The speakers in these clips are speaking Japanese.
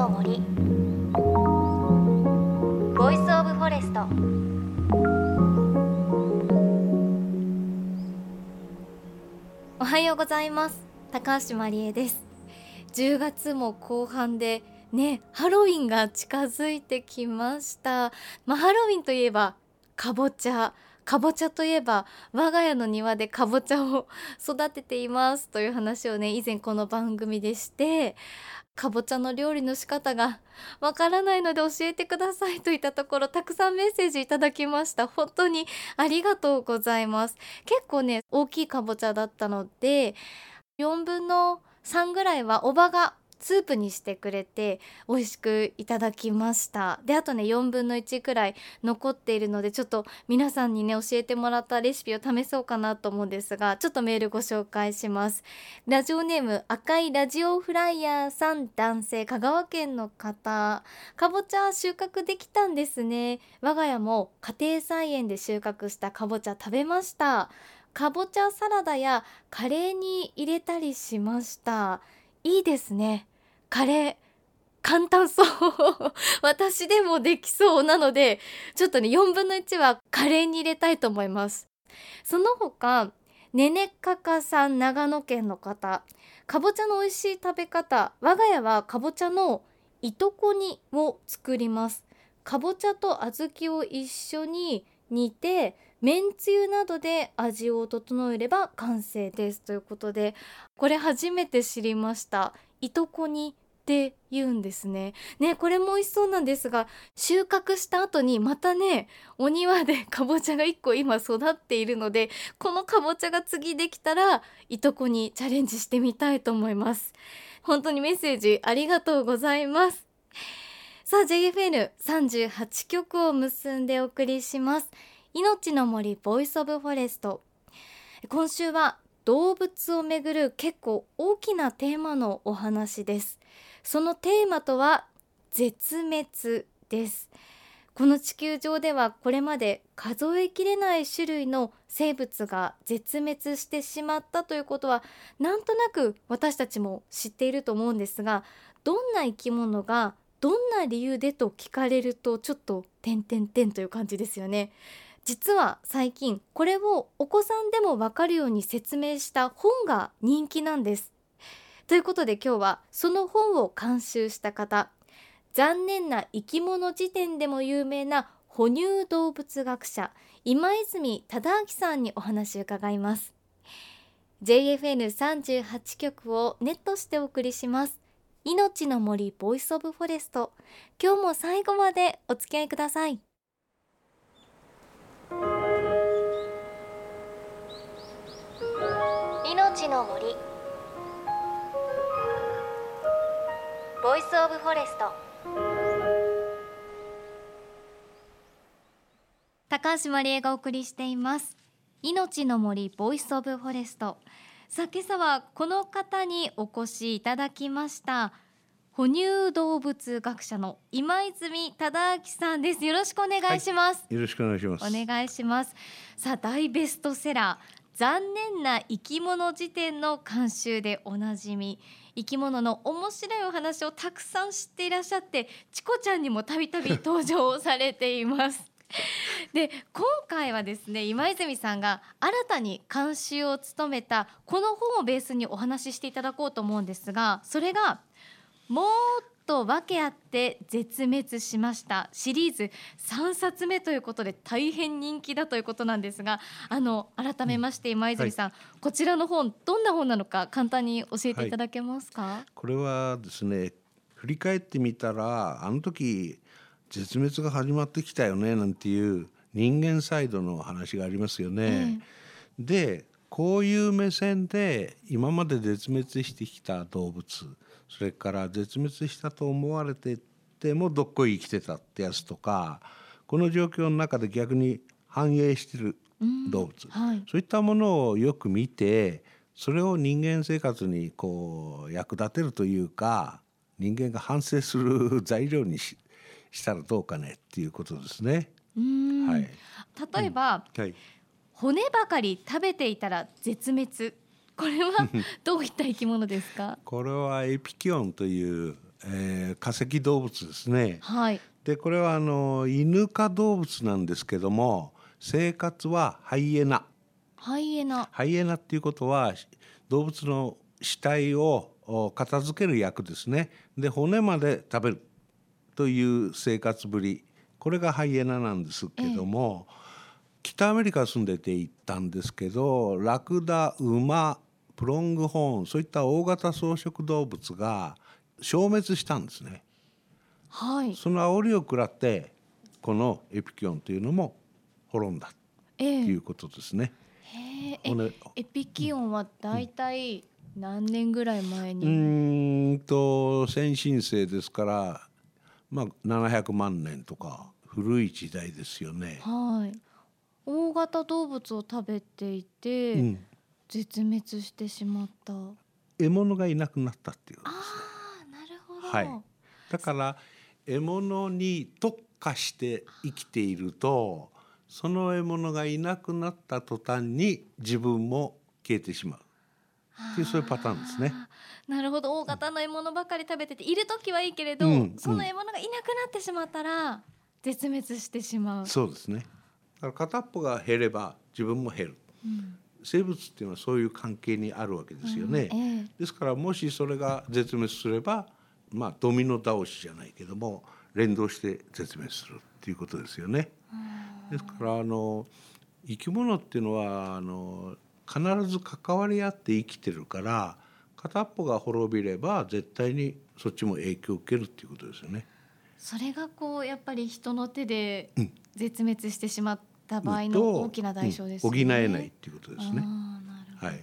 の森 Voice of Forest おはようございます。高橋真理恵です。10月も後半でねハロウィンが近づいてきました。まあ、ハロウィンといえばかぼちゃ。かぼちゃといえば我が家の庭でかぼちゃを育てていますという話をね以前この番組でしてかぼちゃの料理の仕方がわからないので教えてくださいといったところたくさんメッセージいただきました。本当にありがとうございます。結構ね大きいかぼちゃだったので4分の3ぐらいはおばがスープにしてくれて美味しくいただきました。であとね4分の1くらい残っているのでちょっと皆さんにね教えてもらったレシピを試そうかなと思うんですがちょっとメールご紹介します。ラジオネーム赤いラジオフライヤーさん男性。香川県の方。かぼちゃ収穫できたんですね。我が家も家庭菜園で収穫したかぼちゃ食べました。かぼちゃサラダやカレーに入れたりしました。いいですね。カレー簡単そう。私でもできそうなのでちょっとね4分の1はカレーに入れたいと思います。その他ねねかかさん長野県の方かぼちゃの美味しい食べ方我が家はかぼちゃのいとこ煮を作ります。かぼちゃと小豆を一緒に煮てめんつゆなどで味を整えれば完成です。ということでこれ初めて知りました。いとこ煮って言うんですね。ねこれも美味しそうなんですが収穫した後にまたねお庭で かぼちゃが1個今育っているのでこのかぼちゃが次できたらいとこにチャレンジしてみたいと思います。本当にメッセージありがとうございます。さあ JFN38 曲を結んでお送りします。命の森 Voice of Forest 今週は動物をめぐる結構大きなテーマのお話です。そのテーマとは絶滅です。この地球上ではこれまで数えきれない種類の生物が絶滅してしまったということはなんとなく私たちも知っていると思うんですがどんな生き物がどんな理由でと聞かれるとちょっと点々点という感じですよね。実は最近これをお子さんでもわかるように説明した本が人気なんです。ということで今日はその本を監修した方残念な生き物事典でも有名な哺乳動物学者今泉忠明さんにお話を伺います。JFN38 局をネットしてお送りします。命の森 Voice of Forest 今日も最後までお付き合いください。命の森。 Voice of Forest 高橋真理恵がお送りしています。命の森 Voice of Forest さあ今朝はこの方にお越しいただきました。哺乳動物学者の今泉忠明さんです。よろしくお願いします、はい、よろしくお願いします。お願いします。さあ大ベストセラー残念な生き物辞典の監修でおなじみ。生き物の面白いお話をたくさん知っていらっしゃってチコちゃんにもたびたび登場されています。で今回はですね今泉さんが新たに監修を務めたこの本をベースにお話ししていただこうと思うんですがそれがもっと訳あって絶滅しました。シリーズ3冊目ということで大変人気だということなんですがあの改めまして今泉さん、はい、こちらの本どんな本なのか簡単に教えていただけますか、はい、これはですね振り返ってみたらあの時絶滅が始まってきたよねなんていう人間サイドの話がありますよね。えー、でこういう目線で今まで絶滅してきた動物それから絶滅したと思われててもどっこい生きてたってやつとかこの状況の中で逆に繁栄してる動物、うんはい、そういったものをよく見てそれを人間生活にこう役立てるというか人間が反省する材料にししたらどうかねっていうことですね。はい、例えば、うん。はい、骨ばかり食べていたら絶滅これは どういった生き物ですか？これはエピキオンというえー化石動物ですね。はいでこれはあの犬科動物なんですけども生活はハイエナ。ハイエナハイエナっていうことは動物の死体をお片付ける役ですね。で骨まで食べるという生活ぶりこれがハイエナなんですけども、北アメリカ住んでて行ったんですけどラクダ馬プロングホーンそういった大型草食動物が消滅したんですね。はい。その煽りを食らってこのエピキオンというのも滅んだええ。ということですね。へええ骨エピキオンはだいたい何年ぐらい前うに、ーんと先進世ですからまあ700万年とか古い時代ですよね。はい。大型動物を食べていて、うん、絶滅してしまった獲物がいなくなったっていうことあですね。あなるほど、はいだから獲物に特化して生きているとその獲物がいなくなった途端に自分も消えてしまうっていうそういうパターンですね。なるほど大型の獲物ばかり食べてている時はいいけれど、うんその獲物がいなくなってしまったら絶滅してしまう、そうですね。だから片っぽが減れば自分も減る。うん生物っていうのはそういう関係にあるわけですよね。うんええですからもしそれが絶滅すればまあドミノ倒しじゃないけども連動して絶滅するっていうことですよね。ですからあの生き物っていうのはあの必ず関わり合って生きてるから片っぽが滅びれば絶対にそっちも影響を受けるっていうことですよね。それがこうやっぱり人の手でうん絶滅してしまった場合との大きな代償ですうん補えないっていうことですね。はい。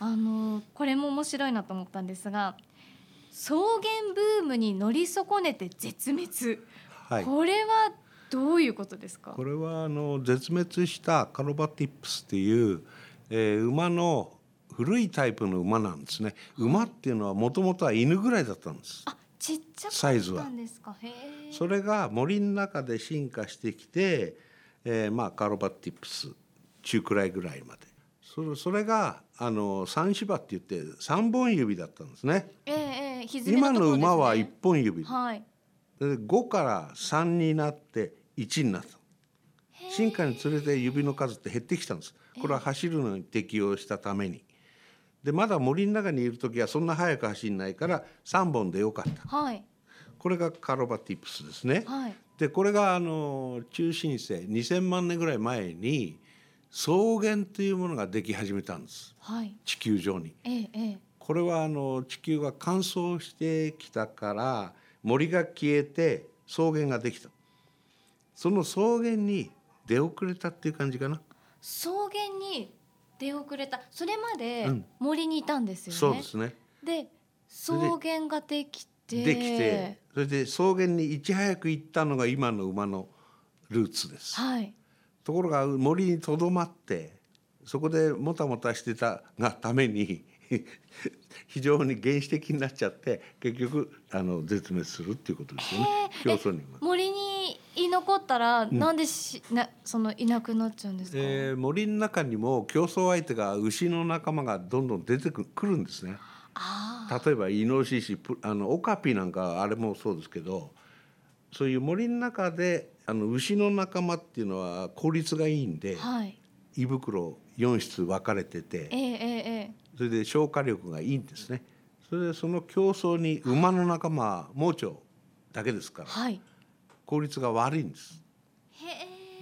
あのこれも面白いなと思ったんですが草原ブームに乗り損ねて絶滅、はい。これはどういうことですか？これはあの絶滅したカロバティップスっていう、えー馬の古いタイプの馬なんですね。馬っていうのはもともとは犬ぐらいだったんです。あちっちゃかったんですか？へえそれが森の中で進化してきて、えーまあカロバティップス中くらいぐらいまで。それそれがあの三芝って言って三本指だったんですね。ええええ歪み今の馬は一本指。はい。で5から3になって1になった。進化につれて指の数って減ってきたんです。これは走るのに適応したために。でまだ森の中にいる時はそんな速く走んないから3本でよかった。はい。これがカロバティップスですね。はいでこれがあの中新世2000万年ぐらい前に草原というものができ始めたんです。はい。地球上に。ええええ。これはあの地球が乾燥してきたから森が消えて草原ができた。その草原に出遅れたっていう感じかな、草原に出遅れた。それまでうん。森にいたんですよね、そうですね。で草原ができてできてそれで草原にいち早く行ったのが今の馬のルーツです。はい。ところが森にとどまってそこでもたもたしてたがために 非常に原始的になっちゃって結局あの絶滅するっていうことですよね。競争には。森に居残ったら、なんでしなそのいなくなっちゃうんですか、えー森の中にも競争相手が牛の仲間がどんどん出てくくるんですね。ああ例えばイノシシプあのオカピなんかあれもそうですけどそういう森の中であの牛の仲間っていうのは効率がいいんではい胃袋4室分かれててえええええそれで消化力がいいんですね。それでその競争に馬の仲間は盲腸だけですからえはい効率が悪いんです。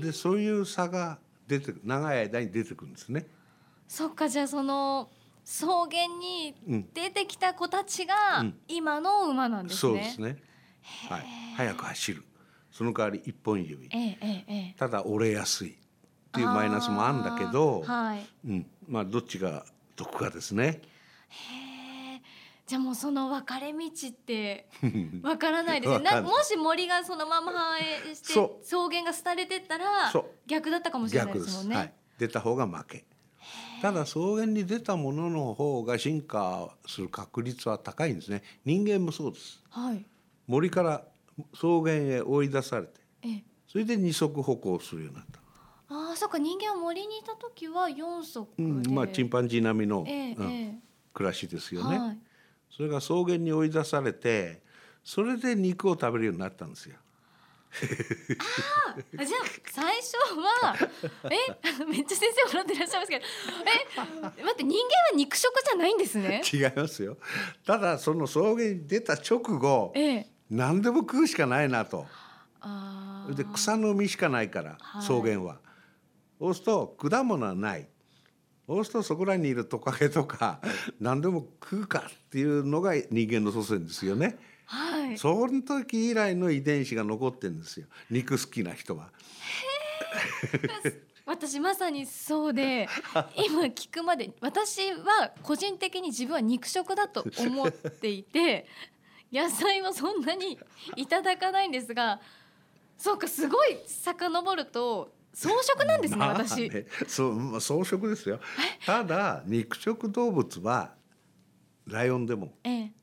でそういう差が出て長い間に出てくるんですね。そっかじゃあその草原にうん。出てきた子たちがうん。今の馬なんですね、そうですね。はい、早く走る。その代わり一本指。ええええええ。ただ折れやすい。っていうマイナスもあるんだけど、はい。うん、まあどっちが得かですね。へえじゃあもうその分かれ道って わからないですね。もし森がそのまま繁栄して草原が廃れてったら逆だったかもしれない逆ですもんね、はい、出た方が負け。ただ草原に出たものの方が進化する確率は高いんですね。人間もそうです。はい森から草原へ追い出されて、ええそれで二足歩行するようになった。ああそっか人間は森にいた時は四足で、うん、まあチンパンジー並みの、ええうんえ暮らしですえよね。はいそれが草原に追い出されてそれで肉を食べるようになったんですよ。あじゃあ最初はえ めっちゃ先生笑ってらっしゃいますけどえ待って人間は肉食じゃないんですね。違いますよ。ただその草原に出た直後ええ。何でも食うしかないなと。で草の実しかないからはい。草原は、そうすると果物はない。そうするとそこらにいるトカゲとか何でも食うかっていうのが人間の祖先ですよね。はいその時以来の遺伝子が残ってるんですよ肉好きな人は。私まさにそうで 今聞くまで私は個人的に自分は肉食だと思っていて 野菜はそんなにいただかないんですがそうかすごい遡ると草食なんですねまあ私。ねそうまあ草食ですよ。ただ肉食動物はライオンでもええ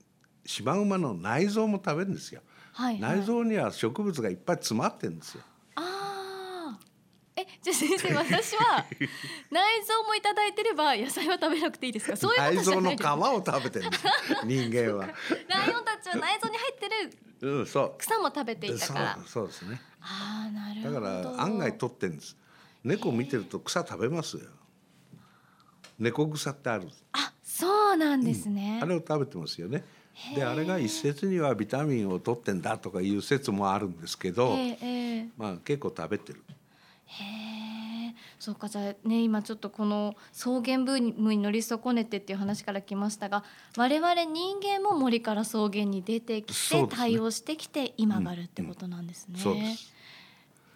シマウマの内臓も食べるんですよ。はいはい、内臓には植物がいっぱい詰まってるんですよ。ああえじゃあ先生私は内臓もいただいてれば野菜は食べなくていいですか？そういうこと内臓の皮じゃないですを食べてるんですよ人間は。ライオンたちは内臓に入ってるうん、そう。草も食べていたからそうそうですね。ああなるだほどから案外取ってんです。猫見てると草食べますよ。猫草ってある。あそうなんですね、あれを食べてますよね。で、あれが一説にはビタミンを取ってんだとかいう説もあるんですけど、まあ結構食べてる。そうかじゃあね今ちょっとこの草原ブームに乗り損ねてっていう話から来ましたが我々人間も森から草原に出てきて対応してきて今があるってことなんですね。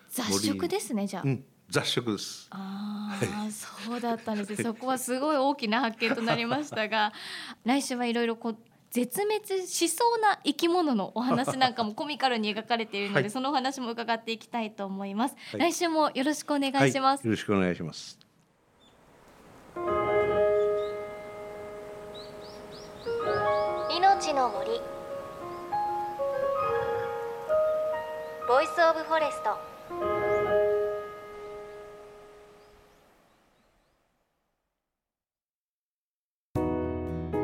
雑食ですねじゃあ。うん、雑食です。ああそうだったんですねそこはすごい大きな発見となりましたが来週はいろいろこう絶滅しそうな生き物のお話なんかもコミカルに描かれているので、はい。そのお話も伺っていきたいと思います、はい。来週もよろしくお願いします、はい、よろしくお願いします。命の森。Voice of Forest「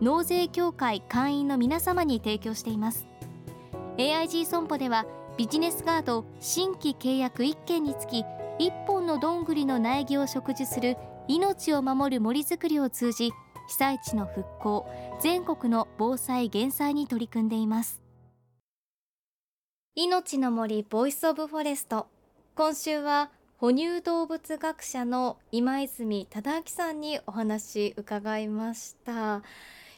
納税協会会員の皆様に提供しています。AIG 損保ではビジネスガード新規契約1件につき1本のどんぐりの苗木を植樹する命を守る森づくりを通じ被災地の復興全国の防災減災に取り組んでいます。命の森 Voice of Forest。今週は哺乳動物学者の今泉忠明さんにお話伺いました。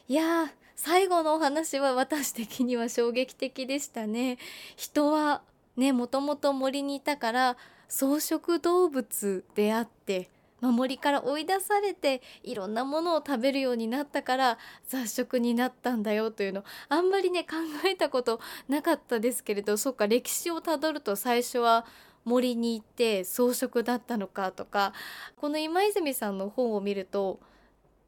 いや最後のお話は私的には衝撃的でしたね。人はねもともと森にいたから草食動物であってま森から追い出されていろんなものを食べるようになったから雑食になったんだよというのあんまりね考えたことなかったですけれどそっか歴史をたどると最初は森に行って草食だったのかとかこの今泉さんの本を見ると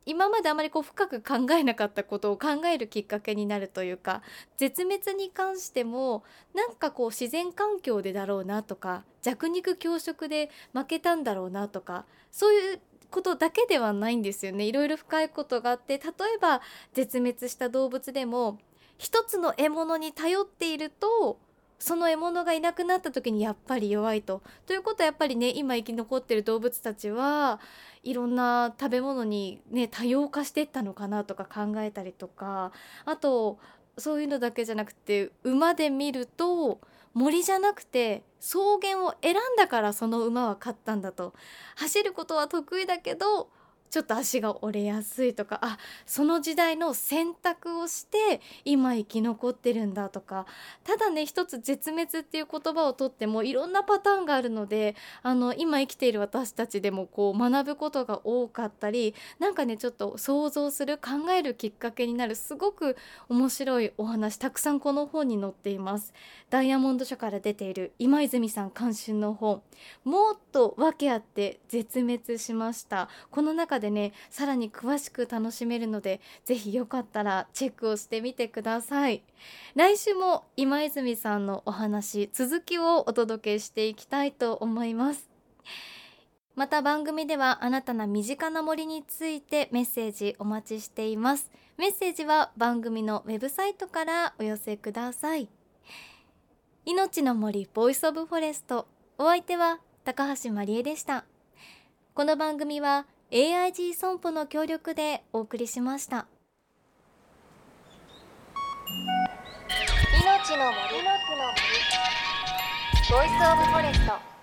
今まであまりこう深く考えなかったことを考えるきっかけになるというか絶滅に関してもなんかこう自然環境でだろうなとか弱肉強食で負けたんだろうなとかそういうことだけではないんですよね。いろいろ深いことがあって例えば絶滅した動物でも一つの獲物に頼っているとその獲物がいなくなった時にやっぱり弱いと。ということはやっぱりね今生き残ってる動物たちはいろんな食べ物にね多様化していったのかなとか考えたりとかあとそういうのだけじゃなくて馬で見ると森じゃなくて草原を選んだからその馬は勝ったんだと走ることは得意だけどちょっと足が折れやすいとかあその時代の選択をして今生き残ってるんだとか。ただね一つ絶滅っていう言葉をとってもいろんなパターンがあるのであの今生きている私たちでもこう学ぶことが多かったりなんかねちょっと想像する考えるきっかけになるすごく面白いお話たくさんこの本に載っています。ダイヤモンド社から出ている今泉さん監修の本。もっと訳あって絶滅しました。この中でねさらに詳しく楽しめるのでぜひよかったらチェックをしてみてください。来週も今泉さんのお話続きをお届けしていきたいと思います。また番組ではあなたの身近な森についてメッセージお待ちしています。メッセージは番組のウェブサイトからお寄せください。命の森 Voice of Forest。お相手は高橋真理恵でした。この番組は AIG 損保の協力でお送りしました。命の森。の森。 Voice of Forest。